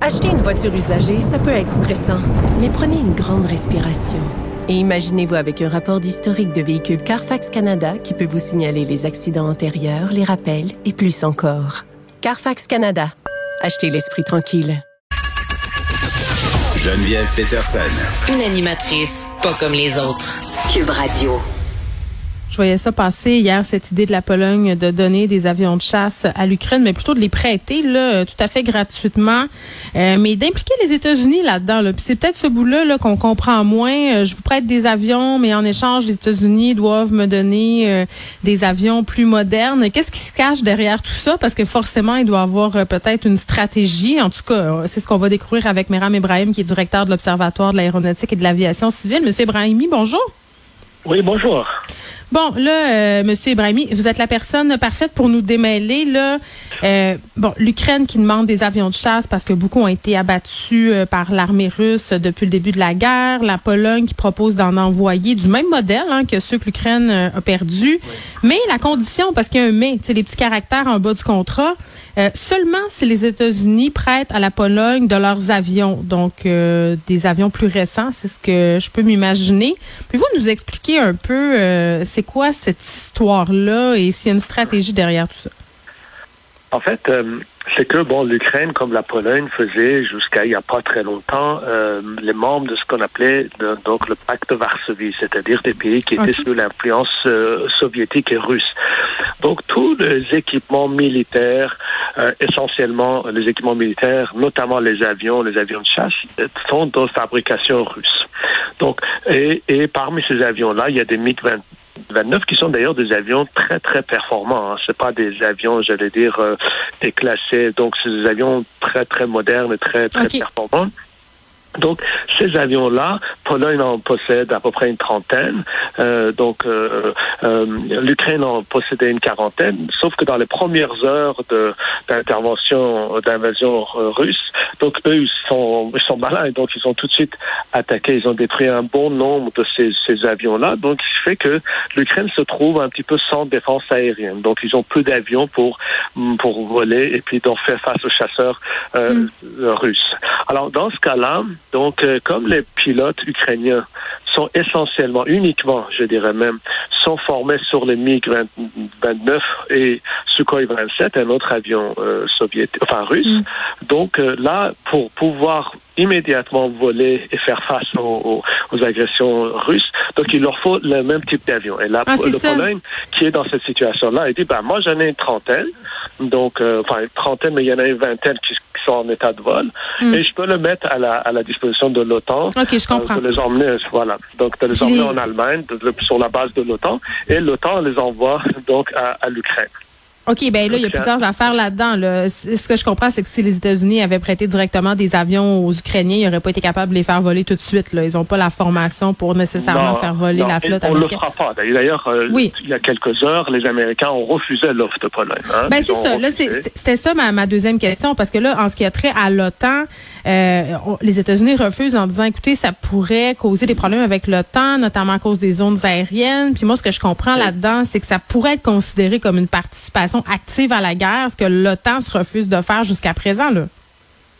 Acheter une voiture usagée, ça peut être stressant, mais prenez une grande respiration. Et imaginez-vous avec un rapport d'historique de véhicule Carfax Canada qui peut vous signaler les accidents antérieurs, les rappels et plus encore. Carfax Canada. Achetez l'esprit tranquille. Geneviève Peterson. Une animatrice pas comme les autres. Cube Radio. Je voyais ça passer hier, cette idée de la Pologne de donner des avions de chasse à l'Ukraine, mais plutôt de les prêter là, tout à fait gratuitement, euh, mais d'impliquer les États-Unis là-dedans. Là. Puis c'est peut-être ce bout-là -là, qu'on comprend moins. Euh, je vous prête des avions, mais en échange, les États-Unis doivent me donner euh, des avions plus modernes. Qu'est-ce qui se cache derrière tout ça? Parce que forcément, il doit avoir peut-être une stratégie. En tout cas, c'est ce qu'on va découvrir avec Meram Ibrahim, qui est directeur de l'Observatoire de l'aéronautique et de l'aviation civile. Monsieur Ibrahimi, bonjour. Oui, bonjour. Bon, là, euh, Monsieur Ibrahimi, vous êtes la personne parfaite pour nous démêler. Là, euh, bon, l'Ukraine qui demande des avions de chasse parce que beaucoup ont été abattus euh, par l'armée russe depuis le début de la guerre. La Pologne qui propose d'en envoyer du même modèle hein, que ceux que l'Ukraine a perdu. Mais la condition, parce qu'il y a un mais, tu sais, les petits caractères en bas du contrat. Euh, seulement si les États-Unis prêtent à la Pologne de leurs avions, donc euh, des avions plus récents, c'est ce que je peux m'imaginer. Puis-vous nous expliquer un peu euh, c'est quoi cette histoire-là et s'il y a une stratégie derrière tout ça? En fait, c'est que bon, l'Ukraine, comme la Pologne, faisait jusqu'à il n'y a pas très longtemps les membres de ce qu'on appelait donc le pacte de Varsovie, c'est-à-dire des pays qui étaient sous l'influence soviétique et russe. Donc tous les équipements militaires, euh, essentiellement les équipements militaires, notamment les avions, les avions de chasse, sont de fabrication russe. Donc, et, et parmi ces avions-là, il y a des MiG-29 29 qui sont d'ailleurs des avions très très performants. Hein. C'est pas des avions, j'allais dire, euh, déclassés. Donc c'est des avions très très modernes et très très performants. Donc, ces avions-là, Pologne en possède à peu près une trentaine. Euh, donc, euh, euh, l'Ukraine en possédait une quarantaine. Sauf que dans les premières heures d'intervention, d'invasion russe, donc eux, ils sont, ils sont malins. Donc, ils ont tout de suite attaqué. Ils ont détruit un bon nombre de ces, ces avions-là. Donc, ce qui fait que l'Ukraine se trouve un petit peu sans défense aérienne. Donc, ils ont peu d'avions pour pour voler et puis donc faire face aux chasseurs mm. russes. Alors, dans ce cas-là, donc, euh, comme les pilotes ukrainiens sont essentiellement, uniquement, je dirais même, sont formés sur les MiG-29 et Sukhoi 27, un autre avion euh, soviétique, enfin russe. Mm. Donc euh, là, pour pouvoir immédiatement voler et faire face aux, aux, agressions russes, donc il leur faut le même type d'avion. Et là, ah, le Pologne, qui est dans cette situation-là, il dit, ben moi j'en ai une trentaine, donc enfin une trentaine, mais il y en a une vingtaine qui sont en état de vol. Hmm. Et je peux le mettre à la, à la disposition de l'OTAN. OK, je comprends. Euh, les emmener, voilà. Donc, de les emmener en Allemagne, sur la base de l'OTAN. Et l'OTAN les envoie donc à, à l'Ukraine. OK, ben là, il y a plusieurs affaires là-dedans. Là. Ce que je comprends, c'est que si les États-Unis avaient prêté directement des avions aux Ukrainiens, ils n'auraient pas été capables de les faire voler tout de suite. Là. Ils n'ont pas la formation pour nécessairement faire voler la flotte on ne le fera pas. D'ailleurs, euh, oui. il y a quelques heures, les Américains ont refusé l'offre de Pologne. Hein. Ben, c'est ça. Là, c'était ça ma, ma, deuxième question, parce que là, en ce qui a trait à l'OTAN, euh, les États-Unis refusent en disant, écoutez, ça pourrait causer des problèmes avec l'OTAN, notamment à cause des zones aériennes. Puis moi, ce que je comprends là-dedans, c'est que ça pourrait être considéré comme une participation active à la guerre, ce que l'OTAN se refuse de faire jusqu'à présent. Là.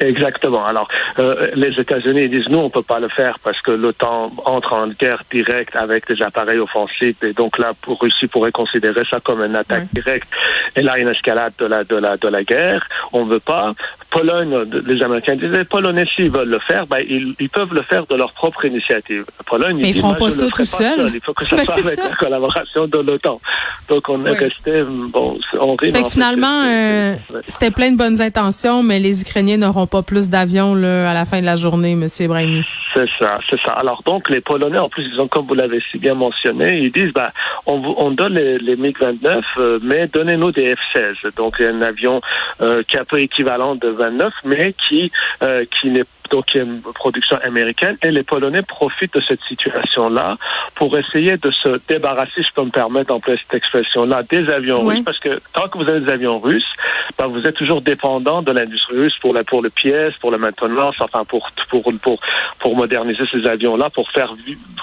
Exactement. Alors, euh, les États-Unis disent nous, on peut pas le faire parce que l'OTAN entre en guerre directe avec des appareils offensifs et donc là, pour Russie pourrait considérer ça comme une attaque directe. Et là, une escalade de la de la de la guerre. On veut pas. Pologne, les Américains disent les Polonais s'ils veulent le faire, ben ils, ils, peuvent le faire de leur propre initiative. Pologne, Mais ils, feront pas ça tout seul. Il faut que ça ben, soit avec la collaboration de l'OTAN. Donc on est resté bon, on rit. finalement, euh, c'était plein de bonnes intentions, mais les Ukrainiens n'auront pas plus d'avions à la fin de la journée, M. Ibrahimi. C'est ça, c'est ça. Alors donc les Polonais, en plus, ils ont, comme vous l'avez si bien mentionné, ils disent, bah, on, on donne les, les MiG-29, euh, mais donnez-nous des F-16. Donc un avion euh, qui est un peu équivalent de 29, mais qui euh, qui n'est donc une production américaine. Et les Polonais profitent de cette situation-là pour essayer de se débarrasser, je peux me permettre d'employer cette expression-là, des avions russes, parce que tant que vous avez des avions russes, ben, vous êtes toujours dépendant de l'industrie russe pour la pour le pièce, pour la maintenance, enfin pour pour pour pour moderniser ces avions-là, pour faire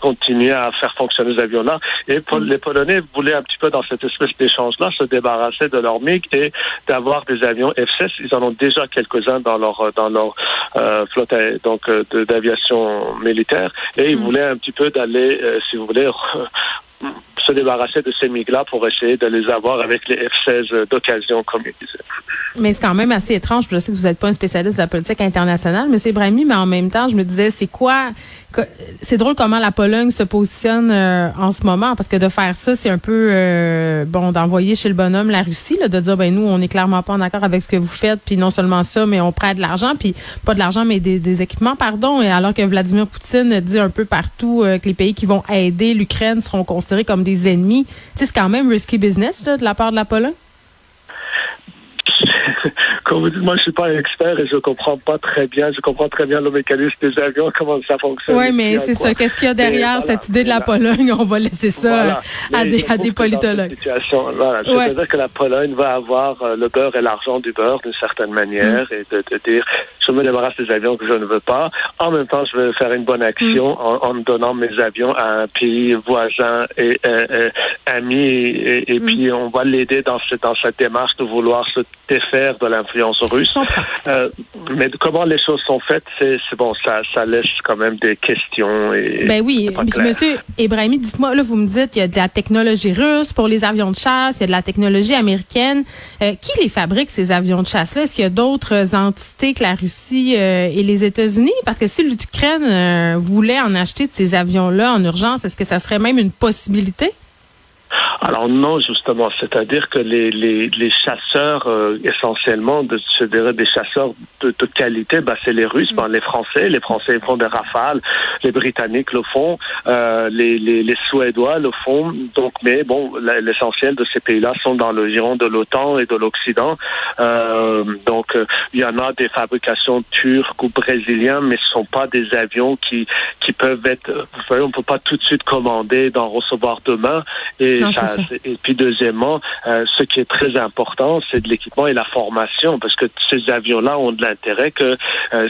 continuer à faire fonctionner ces avions-là. Et les Polonais voulaient un petit peu dans cette espèce d'échange-là se débarrasser de leur MiG et d'avoir des avions F-16. Ils en ont déjà quelques-uns dans leur dans leur euh, flotte donc euh, d'aviation militaire et ils mm. voulaient un petit peu d'aller, euh, si vous voulez, se débarrasser de ces MiG-là pour essayer de les avoir avec les F-16 d'occasion, comme ils disaient. Mais c'est quand même assez étrange. Je sais que vous n'êtes pas un spécialiste de la politique internationale, M. Ibrahimi, mais en même temps, je me disais, c'est quoi c'est drôle comment la Pologne se positionne euh, en ce moment parce que de faire ça, c'est un peu euh, bon d'envoyer chez le bonhomme la Russie, là, de dire ben nous on n'est clairement pas en accord avec ce que vous faites, puis non seulement ça, mais on prête de l'argent, puis pas de l'argent mais des, équipements, pardon. Et alors que Vladimir Poutine dit un peu partout euh, que les pays qui vont aider l'Ukraine seront considérés comme des ennemis, c'est quand même risky business de la part de la Pologne? Comme vous dites, moi, je suis pas un expert et je comprends pas très bien. Je comprends très bien le mécanisme des avions, comment ça fonctionne. Oui, mais c'est ça. Qu'est-ce qu'il y a derrière cette idée de la Pologne? On va laisser ça à, des, à des politologues. Voilà. C'est-à-dire que la Pologne va avoir euh, le beurre et l'argent du beurre d'une certaine manière mm. et de, de, dire, je me débarrasse des avions que je ne veux pas. En même temps, je veux faire une bonne action mm. en, en, donnant mes avions à un pays voisin et euh, euh, ami et, et mm. puis on va l'aider dans, dans cette démarche de vouloir se défaire de l'influence russe. Euh, mais comment les choses sont faites, c'est bon, ça, ça laisse quand même des questions. Et ben oui, Monsieur Ibrahimi, dites-moi, là, vous me dites qu'il y a de la technologie russe pour les avions de chasse, il y a de la technologie américaine. Euh, qui les fabrique ces avions de chasse-là? Est-ce qu'il y a d'autres entités que la Russie euh, et les États-Unis? Parce que si l'Ukraine voulait en acheter de ces avions-là en urgence, est-ce que ça serait même une possibilité? Alors non, justement, c'est-à-dire que les, les, les chasseurs euh, essentiellement, de, je dirais des chasseurs de, qualité, bah, c'est les Russes, bah, les Français, les Français font des rafales, les Britanniques le font, euh, les, les, les, Suédois le font. Donc, mais bon, l'essentiel de ces pays-là sont dans le giron de l'OTAN et de l'Occident. Euh, donc, il y en a des fabrications turques ou brésiliennes, mais ce sont pas des avions qui qui peuvent être. Vous savez, on peut pas tout de suite commander, d'en recevoir demain et et puis deuxièmement, euh, ce qui est très important, c'est de l'équipement et la formation, parce que ces avions-là ont de l'intérêt que euh,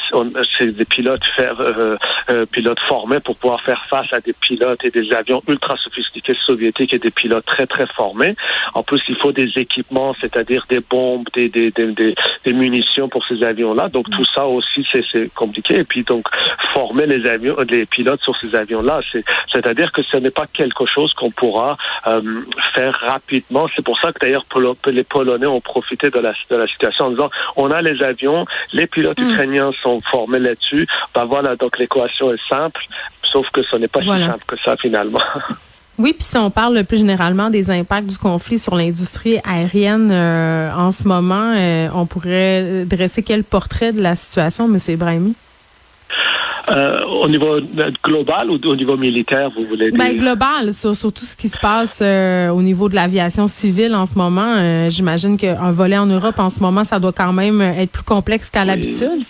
c'est des pilotes faire, euh, euh, pilotes formés pour pouvoir faire face à des pilotes et des avions ultra sophistiqués soviétiques et des pilotes très très formés. En plus, il faut des équipements, c'est-à-dire des bombes, des, des, des, des, munitions pour ces avions-là. Donc tout ça aussi, c'est compliqué. Et puis donc former les avions, les pilotes sur ces avions-là, c'est-à-dire que ce n'est pas quelque chose qu'on pourra faire rapidement. C'est pour ça que d'ailleurs les Polonais ont profité de la, de la situation en disant on a les avions, les pilotes mm. ukrainiens sont formés là-dessus. Ben voilà, donc l'équation est simple, sauf que ce n'est pas si simple que ça finalement. Oui, puis si on parle plus généralement des impacts du conflit sur l'industrie aérienne euh, en ce moment, euh, on pourrait dresser quel portrait de la situation, M. Ibrahimi? Euh, au niveau global ou au niveau militaire, vous voulez dire? Ben, global, sur, tout ce qui se passe euh, au niveau de l'aviation civile en ce moment. Euh, j'imagine qu'un volet en Europe en ce moment, ça doit quand même être plus complexe qu'à l'habitude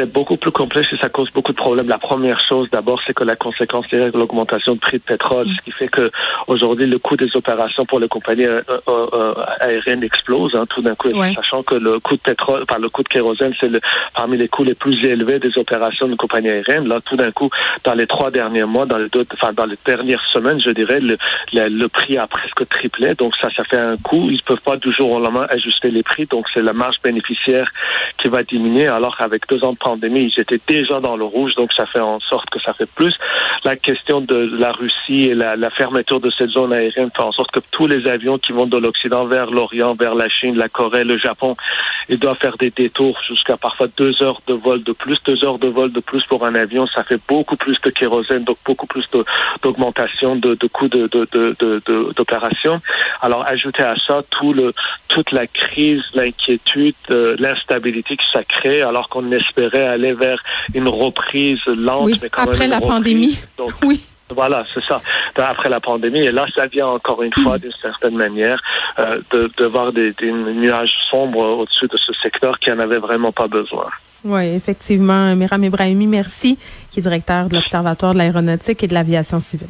c'est beaucoup plus complexe et ça cause beaucoup de problèmes. La première chose, d'abord, c'est que la conséquence est l'augmentation de prix de pétrole, ce qui fait que aujourd'hui le coût des opérations pour les compagnies euh, euh, euh, aériennes explose. Hein, tout d'un coup, sachant que le coût de pétrole, par le coût de kérosène, c'est le, parmi les coûts les plus élevés des opérations de compagnies aériennes. Là, tout d'un coup, dans les trois derniers mois, dans les deux, enfin dans les dernières semaines, je dirais, le, le, prix a presque triplé. Donc ça, ça fait un coût. Ils peuvent pas du jour au lendemain ajuster les prix. Donc c'est la marge bénéficiaire qui va diminuer. Alors qu'avec deux ans de pandémie, ils étaient déjà dans le rouge, donc ça fait en sorte que ça fait plus. La question de la Russie et la, la fermeture de cette zone aérienne fait en sorte que tous les avions qui vont de l'Occident vers l'Orient, vers la Chine, la Corée, le Japon, ils doivent faire des détours jusqu'à parfois deux heures de vol de plus. Deux heures de vol de plus pour un avion, ça fait beaucoup plus de kérosène, donc beaucoup plus d'augmentation de, de, coûts d'opération. De, de, Alors, ajouter à ça tout le, toute la crise, l'inquiétude, euh, l'instabilité que ça crée, alors qu'on espérait devrait aller vers une reprise lente, mais quand après même la pandémie. oui. Voilà, c'est ça. Après la pandémie, et là, ça vient encore une fois, d'une certaine manière, euh, de, de voir des, des nuages sombres au-dessus de ce secteur qui en avait vraiment pas besoin. Oui, effectivement. Miram Ibrahimi, merci, qui est directeur de l'Observatoire de l'aéronautique et de l'aviation civile.